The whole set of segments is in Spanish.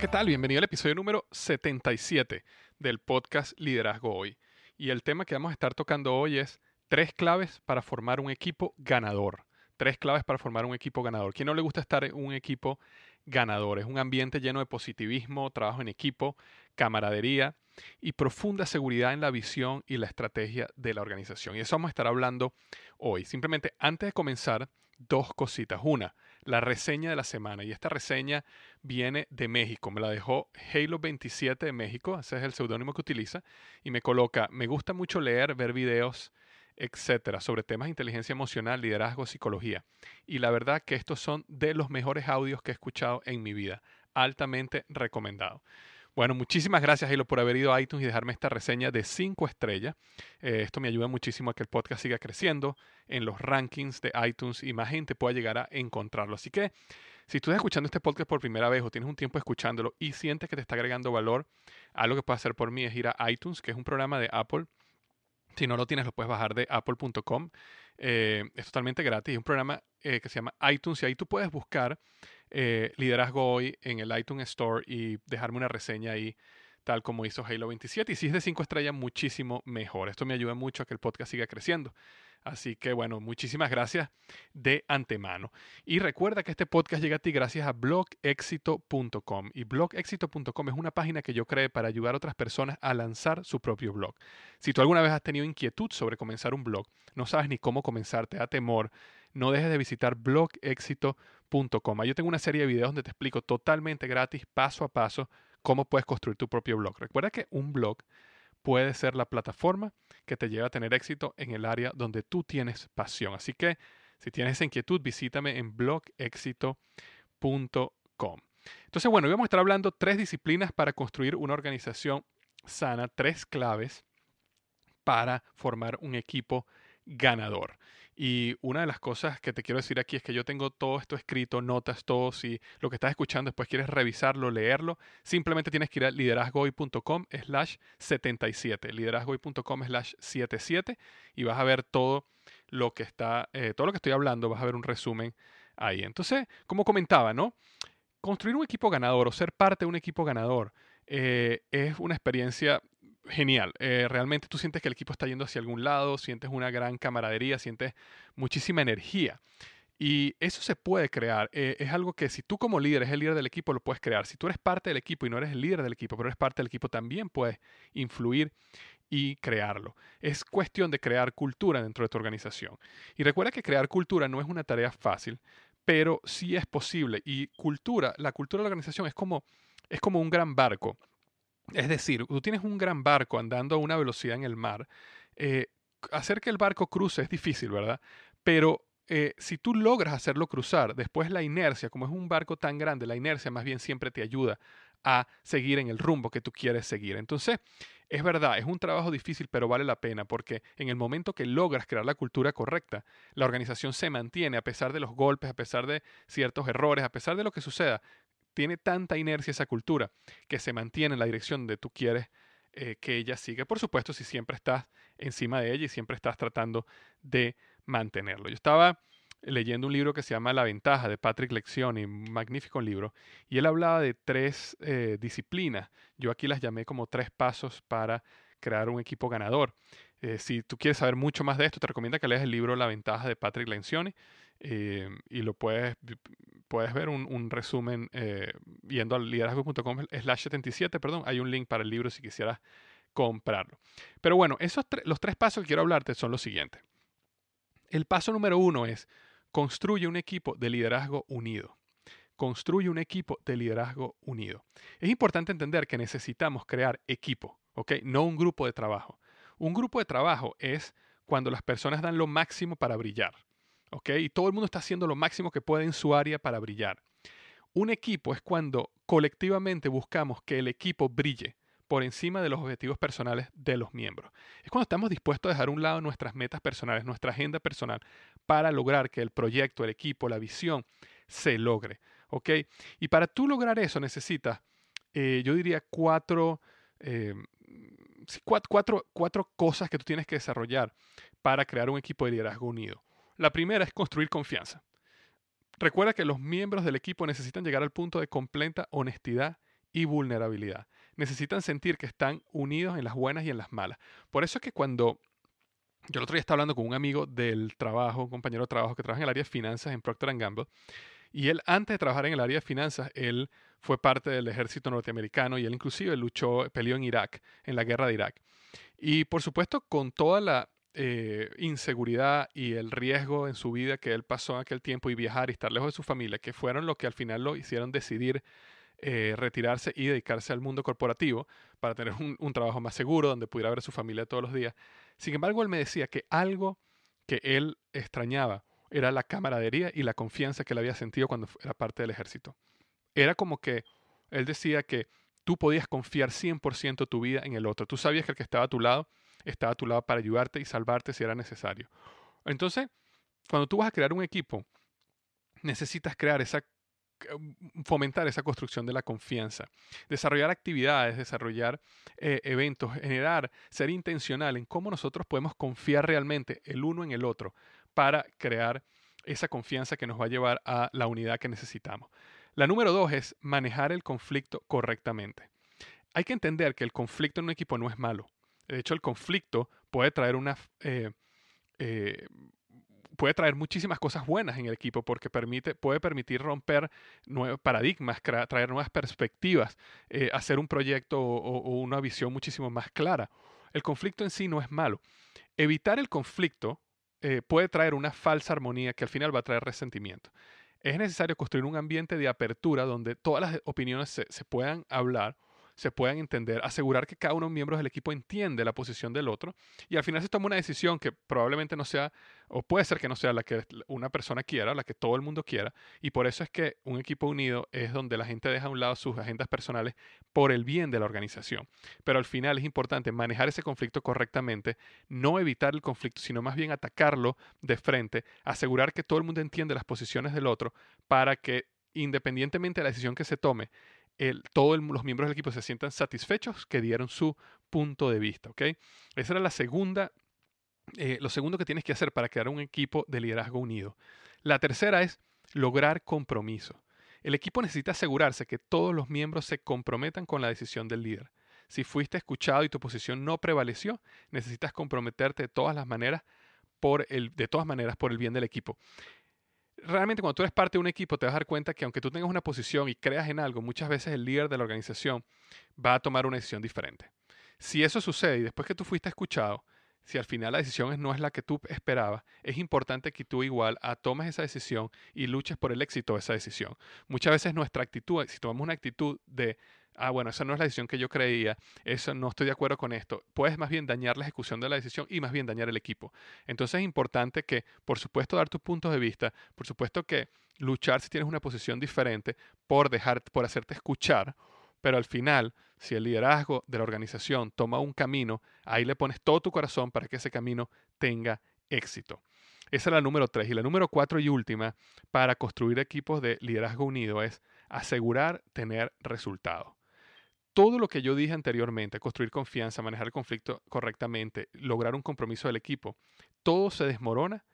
¿Qué tal? Bienvenido al episodio número 77 del podcast Liderazgo Hoy. Y el tema que vamos a estar tocando hoy es tres claves para formar un equipo ganador. Tres claves para formar un equipo ganador. ¿Quién no le gusta estar en un equipo ganador? Es un ambiente lleno de positivismo, trabajo en equipo, camaradería y profunda seguridad en la visión y la estrategia de la organización. Y eso vamos a estar hablando hoy. Simplemente antes de comenzar, dos cositas. Una, la reseña de la semana. Y esta reseña viene de México. Me la dejó Halo27 de México. Ese es el seudónimo que utiliza. Y me coloca, me gusta mucho leer, ver videos, etcétera, sobre temas de inteligencia emocional, liderazgo, psicología. Y la verdad que estos son de los mejores audios que he escuchado en mi vida. Altamente recomendado. Bueno, muchísimas gracias, Hilo, por haber ido a iTunes y dejarme esta reseña de 5 estrellas. Eh, esto me ayuda muchísimo a que el podcast siga creciendo en los rankings de iTunes y más gente pueda llegar a encontrarlo. Así que si tú estás escuchando este podcast por primera vez o tienes un tiempo escuchándolo y sientes que te está agregando valor, algo que puedes hacer por mí es ir a iTunes, que es un programa de Apple. Si no lo tienes, lo puedes bajar de apple.com. Eh, es totalmente gratis. Es un programa eh, que se llama iTunes y ahí tú puedes buscar eh, liderazgo hoy en el iTunes Store y dejarme una reseña ahí, tal como hizo Halo 27. Y si es de 5 estrellas, muchísimo mejor. Esto me ayuda mucho a que el podcast siga creciendo. Así que bueno, muchísimas gracias de antemano. Y recuerda que este podcast llega a ti gracias a blogexito.com. Y blogexito.com es una página que yo creé para ayudar a otras personas a lanzar su propio blog. Si tú alguna vez has tenido inquietud sobre comenzar un blog, no sabes ni cómo comenzar, te da temor, no dejes de visitar blogexito.com. Yo tengo una serie de videos donde te explico totalmente gratis, paso a paso, cómo puedes construir tu propio blog. Recuerda que un blog puede ser la plataforma que te lleva a tener éxito en el área donde tú tienes pasión. Así que si tienes esa inquietud, visítame en blogexito.com. Entonces, bueno, hoy vamos a estar hablando tres disciplinas para construir una organización sana, tres claves para formar un equipo ganador. Y una de las cosas que te quiero decir aquí es que yo tengo todo esto escrito, notas, todo. Si lo que estás escuchando después quieres revisarlo, leerlo, simplemente tienes que ir a liderazgoy.com slash 77, liderazgoy.com slash 77 y vas a ver todo lo que está, eh, todo lo que estoy hablando, vas a ver un resumen ahí. Entonces, como comentaba, ¿no? Construir un equipo ganador o ser parte de un equipo ganador eh, es una experiencia genial. Eh, realmente tú sientes que el equipo está yendo hacia algún lado, sientes una gran camaradería, sientes muchísima energía. Y eso se puede crear. Eh, es algo que si tú como líder eres el líder del equipo, lo puedes crear. Si tú eres parte del equipo y no eres el líder del equipo, pero eres parte del equipo, también puedes influir y crearlo. Es cuestión de crear cultura dentro de tu organización. Y recuerda que crear cultura no es una tarea fácil, pero sí es posible. Y cultura, la cultura de la organización es como, es como un gran barco. Es decir, tú tienes un gran barco andando a una velocidad en el mar. Eh, hacer que el barco cruce es difícil, ¿verdad? Pero eh, si tú logras hacerlo cruzar, después la inercia, como es un barco tan grande, la inercia más bien siempre te ayuda a seguir en el rumbo que tú quieres seguir. Entonces, es verdad, es un trabajo difícil, pero vale la pena porque en el momento que logras crear la cultura correcta, la organización se mantiene a pesar de los golpes, a pesar de ciertos errores, a pesar de lo que suceda tiene tanta inercia esa cultura que se mantiene en la dirección de tú quieres eh, que ella siga. Por supuesto, si siempre estás encima de ella y siempre estás tratando de mantenerlo. Yo estaba leyendo un libro que se llama La ventaja de Patrick Lencioni, un magnífico libro, y él hablaba de tres eh, disciplinas. Yo aquí las llamé como tres pasos para crear un equipo ganador. Eh, si tú quieres saber mucho más de esto, te recomiendo que leas el libro La ventaja de Patrick Lencioni y lo puedes puedes ver un, resumen eh, yendo al liderazgo.com slash 77, perdón, hay un link para el libro si quisieras comprarlo. Pero bueno, esos los tres pasos que quiero hablarte son los siguientes. El paso número uno es construye un equipo de liderazgo unido. Construye un equipo de liderazgo unido. Es importante entender que necesitamos crear equipo, ¿ok? No un grupo de trabajo. Un grupo de trabajo es cuando las personas dan lo máximo para brillar. Y todo el mundo está haciendo lo máximo que puede en su área para brillar. Un equipo es cuando colectivamente buscamos que el equipo brille por encima de los objetivos personales de los miembros. Es cuando estamos dispuestos a dejar a un lado nuestras metas personales, nuestra agenda personal, para lograr que el proyecto, el equipo, la visión se logre. ¿ok? Y para tú lograr eso necesitas, eh, yo diría, cuatro, eh, cuatro, cuatro cosas que tú tienes que desarrollar para crear un equipo de liderazgo unido. La primera es construir confianza. Recuerda que los miembros del equipo necesitan llegar al punto de completa honestidad y vulnerabilidad. Necesitan sentir que están unidos en las buenas y en las malas. Por eso es que cuando yo el otro día estaba hablando con un amigo del trabajo, un compañero de trabajo que trabaja en el área de finanzas en Procter Gamble, y él antes de trabajar en el área de finanzas, él fue parte del ejército norteamericano y él inclusive luchó, peleó en Irak, en la guerra de Irak. Y por supuesto, con toda la eh, inseguridad y el riesgo en su vida que él pasó en aquel tiempo y viajar y estar lejos de su familia, que fueron lo que al final lo hicieron decidir eh, retirarse y dedicarse al mundo corporativo para tener un, trabajo más seguro, donde pudiera ver a su familia todos los días. Sin embargo, él me decía que algo que él extrañaba era la camaradería y la confianza que él había sentido cuando era parte del ejército. Era como que él decía que tú podías confiar 100% tu vida en el otro. Tú sabías que el que estaba a tu lado estaba a tu lado para ayudarte y salvarte si era necesario. Entonces, cuando tú vas a crear un equipo, necesitas crear esa mm, fomentar esa construcción de la confianza, desarrollar actividades, desarrollar eh, eventos, generar, ser intencional en cómo nosotros podemos confiar realmente el uno en el otro para crear esa confianza que nos va a llevar a la unidad que necesitamos. La número dos es manejar el conflicto correctamente. Hay que entender que el conflicto en un equipo no es malo. De hecho, el conflicto puede traer una... Eh, eh, puede traer muchísimas cosas buenas en el equipo porque permite, puede permitir romper nuevos paradigmas, traer nuevas perspectivas, eh, hacer un proyecto o, una visión muchísimo más clara. El conflicto en sí no es malo. Evitar el conflicto puede traer una falsa armonía que al final va a traer resentimiento. Es necesario construir un ambiente de apertura donde todas las opiniones se puedan hablar se puedan entender, asegurar que cada uno de los miembros del equipo entiende la posición del otro y al final se toma una decisión que probablemente no sea, o puede ser que no sea la que una persona quiera, la que todo el mundo quiera, y por eso es que un equipo unido es donde la gente deja a un lado sus agendas personales por el bien de la organización. Pero al final es importante manejar ese conflicto correctamente, no evitar el conflicto, sino más bien atacarlo de frente, asegurar que todo el mundo entiende las posiciones del otro para que independientemente de la decisión que se tome, todos los miembros del equipo se sientan satisfechos que dieron su punto de vista. ¿ok? Esa era la segunda, eh, lo segundo que tienes que hacer para crear un equipo de liderazgo unido. La tercera es lograr compromiso. El equipo necesita asegurarse que todos los miembros se comprometan con la decisión del líder. Si fuiste escuchado y tu posición no prevaleció, necesitas comprometerte de todas las maneras por el, de todas maneras por el bien del equipo realmente cuando tú eres parte de un equipo te vas a dar cuenta que aunque tú tengas una posición y creas en algo, muchas veces el líder de la organización va a tomar una decisión diferente. Si eso sucede y después que tú fuiste escuchado, si al final la decisión no es la que tú esperabas, es importante que tú igual tomes esa decisión y luches por el éxito de esa decisión. Muchas veces nuestra actitud, si tomamos una actitud de ah, bueno, esa no es la decisión que yo creía, eso no estoy de acuerdo con esto, puedes más bien dañar la ejecución de la decisión y más bien dañar el equipo. Entonces es importante que, por supuesto, dar tus puntos de vista, por supuesto que luchar si tienes una posición diferente por dejar, por hacerte escuchar, pero al final, si el liderazgo de la organización toma un camino, ahí le pones todo tu corazón para que ese camino tenga éxito. Esa es la número tres. Y la número cuatro y última para construir equipos de liderazgo unido es asegurar tener resultados todo lo que yo dije anteriormente, construir confianza, manejar el conflicto correctamente, lograr un compromiso del equipo, todo se desmorona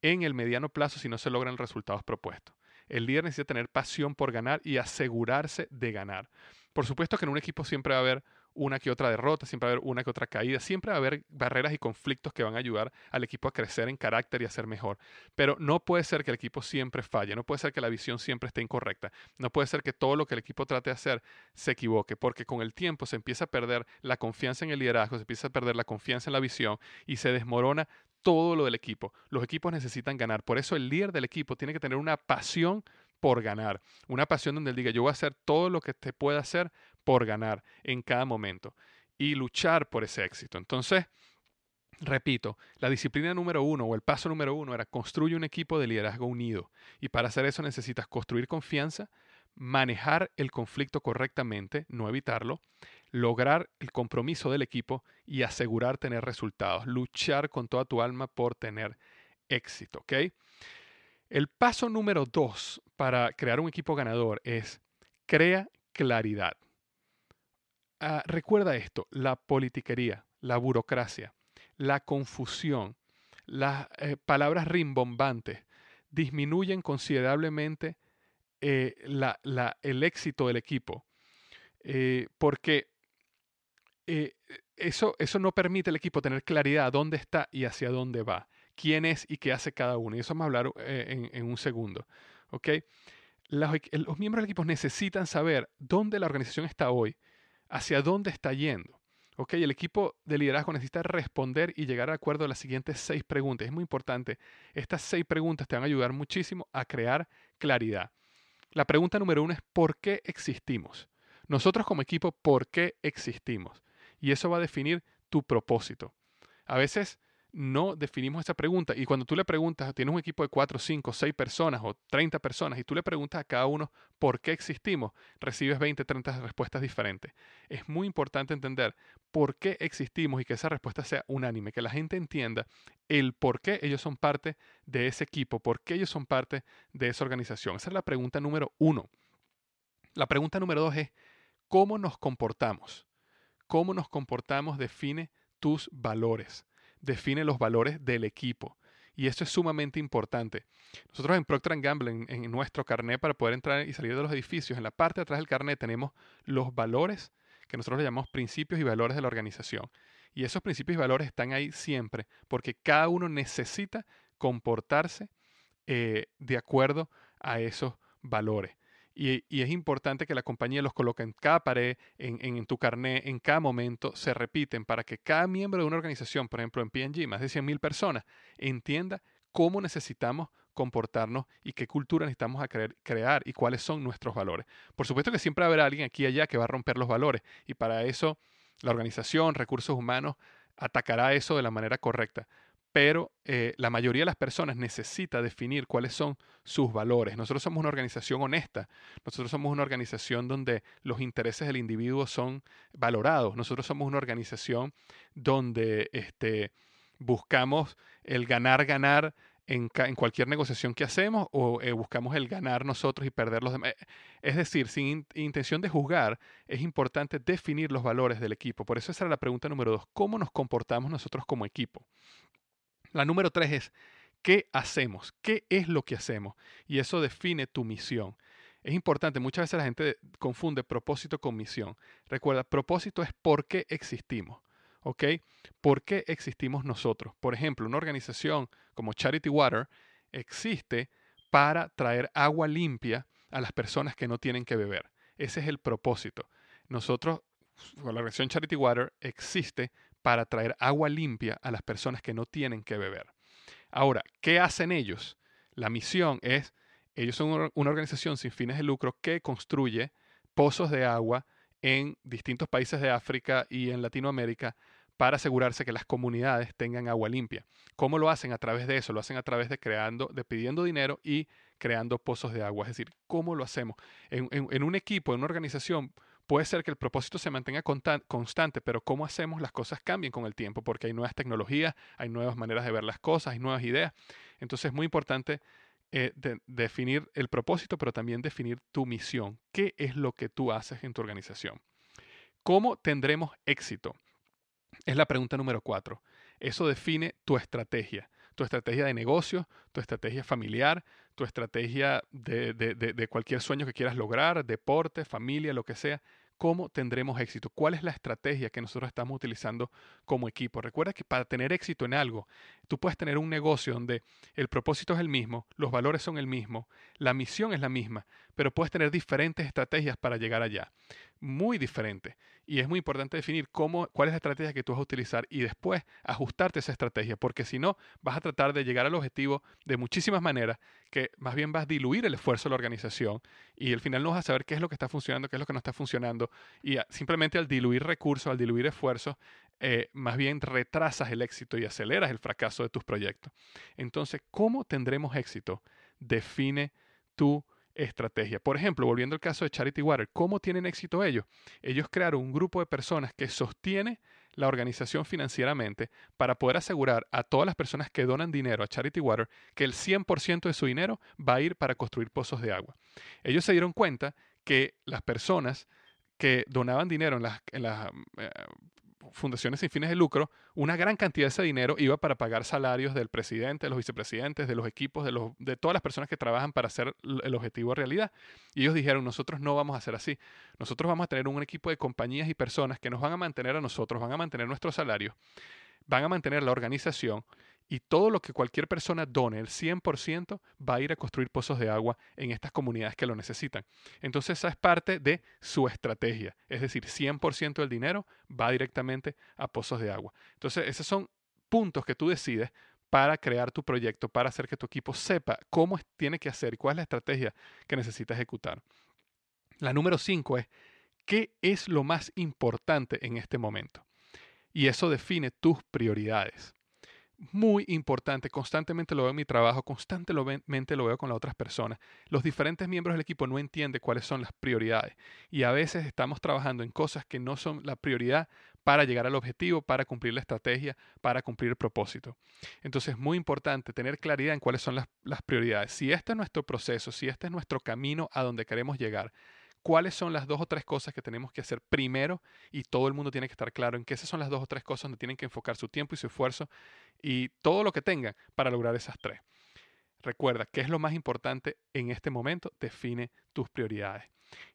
en el mediano plazo si no se logran los resultados propuestos. El líder necesita tener pasión por ganar y asegurarse de ganar. Por supuesto que en un equipo siempre va a haber una que otra derrota, siempre va a haber una que otra caída, siempre va a haber barreras y conflictos que van a ayudar al equipo a crecer en carácter y a ser mejor. Pero no puede ser que el equipo siempre falle, no puede ser que la visión siempre esté incorrecta, no puede ser que todo lo que el equipo trate de hacer se equivoque, porque con el tiempo se empieza a perder la confianza en el liderazgo, se empieza a perder la confianza en la visión y se desmorona todo lo del equipo. Los equipos necesitan ganar, por eso el líder del equipo tiene que tener una pasión por ganar. Una pasión donde él diga, yo voy a hacer todo lo que te pueda hacer por ganar en cada momento y luchar por ese éxito. Entonces, repito, la disciplina número uno o el paso número uno era construir un equipo de liderazgo unido. Y para hacer eso necesitas construir confianza, manejar el conflicto correctamente, no evitarlo, lograr el compromiso del equipo y asegurar tener resultados, luchar con toda tu alma por tener éxito, ¿ok? El paso número dos para crear un equipo ganador es crea claridad. Ah, recuerda esto, la politiquería, la burocracia, la confusión, las eh, palabras rimbombantes disminuyen considerablemente eh, el éxito del equipo. Eh, porque eso, eso no permite al equipo tener claridad dónde está y hacia dónde va quién es y qué hace cada uno. Y eso vamos a hablar en, un segundo. Los, miembros del equipo necesitan saber dónde la organización está hoy, hacia dónde está yendo. ¿ok? El equipo de liderazgo necesita responder y llegar a acuerdo a las siguientes seis preguntas. Es muy importante. Estas seis preguntas te van a ayudar muchísimo a crear claridad. La pregunta número uno es ¿por qué existimos? Nosotros como equipo, ¿por qué existimos? Y eso va a definir tu propósito. A veces no definimos esa pregunta. Y cuando tú le preguntas, tienes un equipo de 4, 5, 6 personas o 30 personas y tú le preguntas a cada uno por qué existimos, recibes 20, 30 respuestas diferentes. Es muy importante entender por qué existimos y que esa respuesta sea unánime, que la gente entienda el por qué ellos son parte de ese equipo, por qué ellos son parte de esa organización. Esa es la pregunta número uno. La pregunta número dos es, ¿cómo nos comportamos? ¿Cómo nos comportamos define tus valores? Define los valores del equipo. Y esto es sumamente importante. Nosotros en Procter Gamble, en, nuestro carnet para poder entrar y salir de los edificios, en la parte de atrás del carnet tenemos los valores que nosotros le llamamos principios y valores de la organización. Y esos principios y valores están ahí siempre, porque cada uno necesita comportarse eh, de acuerdo a esos valores. Y, es importante que la compañía los coloque en cada pared, en, tu carnet, en cada momento, se repiten para que cada miembro de una organización, por ejemplo en PNG, más de 100.000 personas, entienda cómo necesitamos comportarnos y qué cultura necesitamos crear y cuáles son nuestros valores. Por supuesto que siempre a haber alguien aquí y allá que va a romper los valores y para eso la organización, recursos humanos, atacará eso de la manera correcta pero eh, la mayoría de las personas necesita definir cuáles son sus valores. Nosotros somos una organización honesta, nosotros somos una organización donde los intereses del individuo son valorados, nosotros somos una organización donde este, buscamos el ganar, ganar en, cualquier negociación que hacemos o eh, buscamos el ganar nosotros y perder los demás. Es decir, sin intención de juzgar, es importante definir los valores del equipo. Por eso esa era la pregunta número dos, ¿cómo nos comportamos nosotros como equipo? La número tres es, ¿qué hacemos? ¿Qué es lo que hacemos? Y eso define tu misión. Es importante, muchas veces la gente confunde propósito con misión. Recuerda, propósito es por qué existimos. ¿Ok? ¿Por qué existimos nosotros? Por ejemplo, una organización como Charity Water existe para traer agua limpia a las personas que no tienen que beber. Ese es el propósito. Nosotros, la organización Charity Water existe para traer agua limpia a las personas que no tienen que beber. Ahora, ¿qué hacen ellos? La misión es, ellos son una organización sin fines de lucro que construye pozos de agua en distintos países de África y en Latinoamérica para asegurarse que las comunidades tengan agua limpia. ¿Cómo lo hacen? A través de eso, lo hacen a través de creando, de pidiendo dinero y creando pozos de agua. Es decir, ¿cómo lo hacemos? En, en un equipo, en una organización, Puede ser que el propósito se mantenga constante, pero cómo hacemos las cosas cambien con el tiempo, porque hay nuevas tecnologías, hay nuevas maneras de ver las cosas, hay nuevas ideas. Entonces es muy importante eh, definir el propósito, pero también definir tu misión. ¿Qué es lo que tú haces en tu organización? ¿Cómo tendremos éxito? Es la pregunta número cuatro. Eso define tu estrategia tu estrategia de negocio, tu estrategia familiar, tu estrategia de, de, cualquier sueño que quieras lograr, deporte, familia, lo que sea. ¿Cómo tendremos éxito? ¿Cuál es la estrategia que nosotros estamos utilizando como equipo? Recuerda que para tener éxito en algo, tú puedes tener un negocio donde el propósito es el mismo, los valores son el mismo, la misión es la misma, pero puedes tener diferentes estrategias para llegar allá. Muy diferentes. Y es muy importante definir cómo, cuál es la estrategia que tú vas a utilizar y después ajustarte esa estrategia, porque si no, vas a tratar de llegar al objetivo de muchísimas maneras que más bien vas a diluir el esfuerzo de la organización y al final no vas a saber qué es lo que está funcionando, qué es lo que no está funcionando y simplemente al diluir recursos, al diluir esfuerzos, eh, más bien retrasas el éxito y aceleras el fracaso de tus proyectos. Entonces, ¿cómo tendremos éxito? Define tu estrategia. Por ejemplo, volviendo al caso de Charity Water, ¿cómo tienen éxito ellos? Ellos crearon un grupo de personas que sostiene la organización financieramente para poder asegurar a todas las personas que donan dinero a Charity Water que el 100% de su dinero va a ir para construir pozos de agua. Ellos se dieron cuenta que las personas que donaban dinero en las, eh, fundaciones sin fines de lucro, una gran cantidad de ese dinero iba para pagar salarios del presidente, de los vicepresidentes, de los equipos, de, los, de todas las personas que trabajan para hacer el objetivo realidad. Y ellos dijeron, nosotros no vamos a hacer así. Nosotros vamos a tener un equipo de compañías y personas que nos van a mantener a nosotros, van a mantener nuestros salarios, van a mantener la organización y todo lo que cualquier persona done, el 100%, va a ir a construir pozos de agua en estas comunidades que lo necesitan. Entonces esa es parte de su estrategia. Es decir, 100% del dinero va directamente a pozos de agua. Entonces esos son puntos que tú decides para crear tu proyecto, para hacer que tu equipo sepa cómo tiene que hacer y cuál es la estrategia que necesita ejecutar. La número 5 es, ¿qué es lo más importante en este momento? Y eso define tus prioridades muy importante, constantemente lo veo en mi trabajo, constantemente lo veo con las otras personas. Los diferentes miembros del equipo no entienden cuáles son las prioridades y a veces estamos trabajando en cosas que no son la prioridad para llegar al objetivo, para cumplir la estrategia, para cumplir el propósito. Entonces es muy importante tener claridad en cuáles son las, las prioridades. Si este es nuestro proceso, si este es nuestro camino a donde queremos llegar, cuáles son las dos o tres cosas que tenemos que hacer primero y todo el mundo tiene que estar claro en que esas son las dos o tres cosas donde tienen que enfocar su tiempo y su esfuerzo y todo lo que tengan para lograr esas tres. Recuerda, ¿qué es lo más importante en este momento? Define tus prioridades.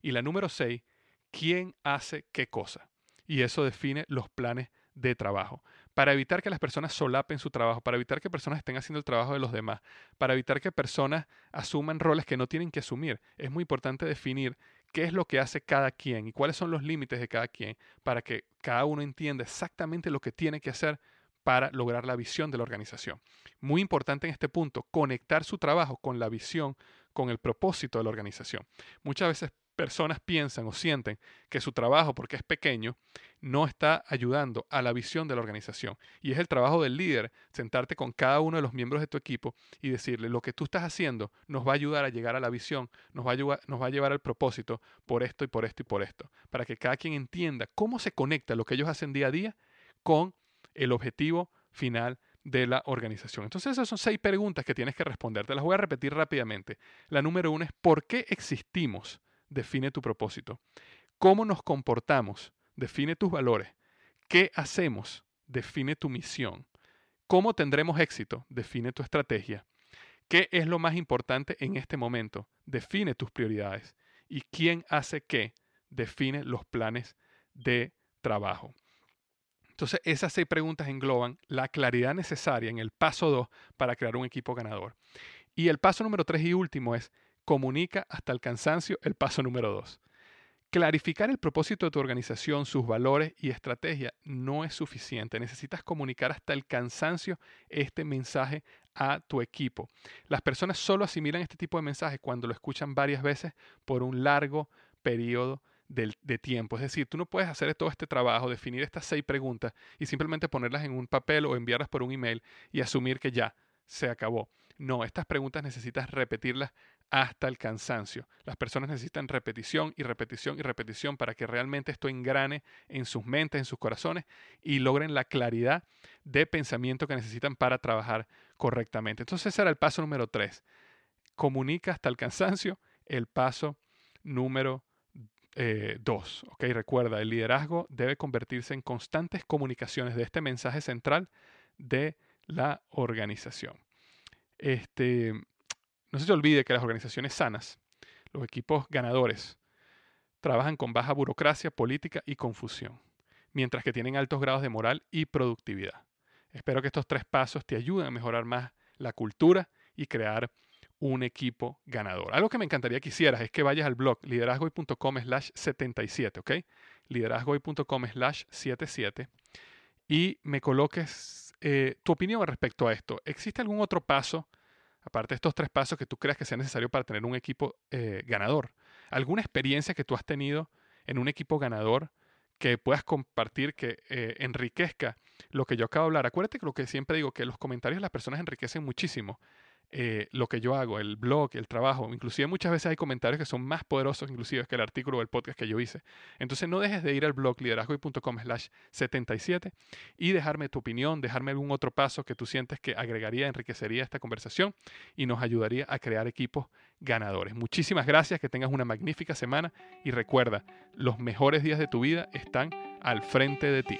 Y la número seis, ¿quién hace qué cosa? Y eso define los planes de trabajo, para evitar que las personas solapen su trabajo, para evitar que personas estén haciendo el trabajo de los demás, para evitar que personas asuman roles que no tienen que asumir. Es muy importante definir qué es lo que hace cada quien y cuáles son los límites de cada quien para que cada uno entienda exactamente lo que tiene que hacer para lograr la visión de la organización. Muy importante en este punto, conectar su trabajo con la visión, con el propósito de la organización. Muchas veces personas piensan o sienten que su trabajo, porque es pequeño, no está ayudando a la visión de la organización. Y es el trabajo del líder sentarte con cada uno de los miembros de tu equipo y decirle, lo que tú estás haciendo nos va a ayudar a llegar a la visión, nos va a, ayudar, nos va a llevar al propósito por esto y por esto y por esto, para que cada quien entienda cómo se conecta lo que ellos hacen día a día con el objetivo final de la organización. Entonces esas son seis preguntas que tienes que responder. Te las voy a repetir rápidamente. La número uno es ¿por qué existimos? Define tu propósito. ¿Cómo nos comportamos? Define tus valores. ¿Qué hacemos? Define tu misión. ¿Cómo tendremos éxito? Define tu estrategia. ¿Qué es lo más importante en este momento? Define tus prioridades. ¿Y quién hace qué? Define los planes de trabajo. Entonces, esas seis preguntas engloban la claridad necesaria en el paso 2 para crear un equipo ganador. Y el paso número 3 y último es comunica hasta el cansancio, el paso número 2. Clarificar el propósito de tu organización, sus valores y estrategia no es suficiente. Necesitas comunicar hasta el cansancio este mensaje a tu equipo. Las personas solo asimilan este tipo de mensaje cuando lo escuchan varias veces por un largo periodo de, tiempo. Es decir, tú no puedes hacer todo este trabajo, definir estas seis preguntas y simplemente ponerlas en un papel o enviarlas por un email y asumir que ya se acabó. No, estas preguntas necesitas repetirlas hasta el cansancio. Las personas necesitan repetición y repetición y repetición para que realmente esto engrane en sus mentes, en sus corazones y logren la claridad de pensamiento que necesitan para trabajar correctamente. Entonces ese era el paso número tres. Comunica hasta el cansancio. El paso número eh, dos, ok, recuerda, el liderazgo debe convertirse en constantes comunicaciones de este mensaje central de la organización. Este, no se te olvide que las organizaciones sanas, los equipos ganadores, trabajan con baja burocracia, política y confusión, mientras que tienen altos grados de moral y productividad. Espero que estos tres pasos te ayuden a mejorar más la cultura y crear un equipo ganador. Algo que me encantaría que hicieras es que vayas al blog liderazgoy.com slash 77, ¿ok? liderazgoy.com slash 77 y me coloques eh, tu opinión respecto a esto. ¿Existe algún otro paso, aparte de estos tres pasos, que tú creas que sea necesario para tener un equipo eh, ganador? ¿Alguna experiencia que tú has tenido en un equipo ganador que puedas compartir, que eh, enriquezca lo que yo acabo de hablar? Acuérdate que lo que siempre digo, que los comentarios de las personas enriquecen muchísimo. Eh, lo que yo hago, el blog, el trabajo. Inclusive muchas veces hay comentarios que son más poderosos inclusive que el artículo o el podcast que yo hice. Entonces no dejes de ir al blog liderazgoy.com slash 77 y dejarme tu opinión, dejarme algún otro paso que tú sientes que agregaría, enriquecería esta conversación y nos ayudaría a crear equipos ganadores. Muchísimas gracias, que tengas una magnífica semana y recuerda, los mejores días de tu vida están al frente de ti.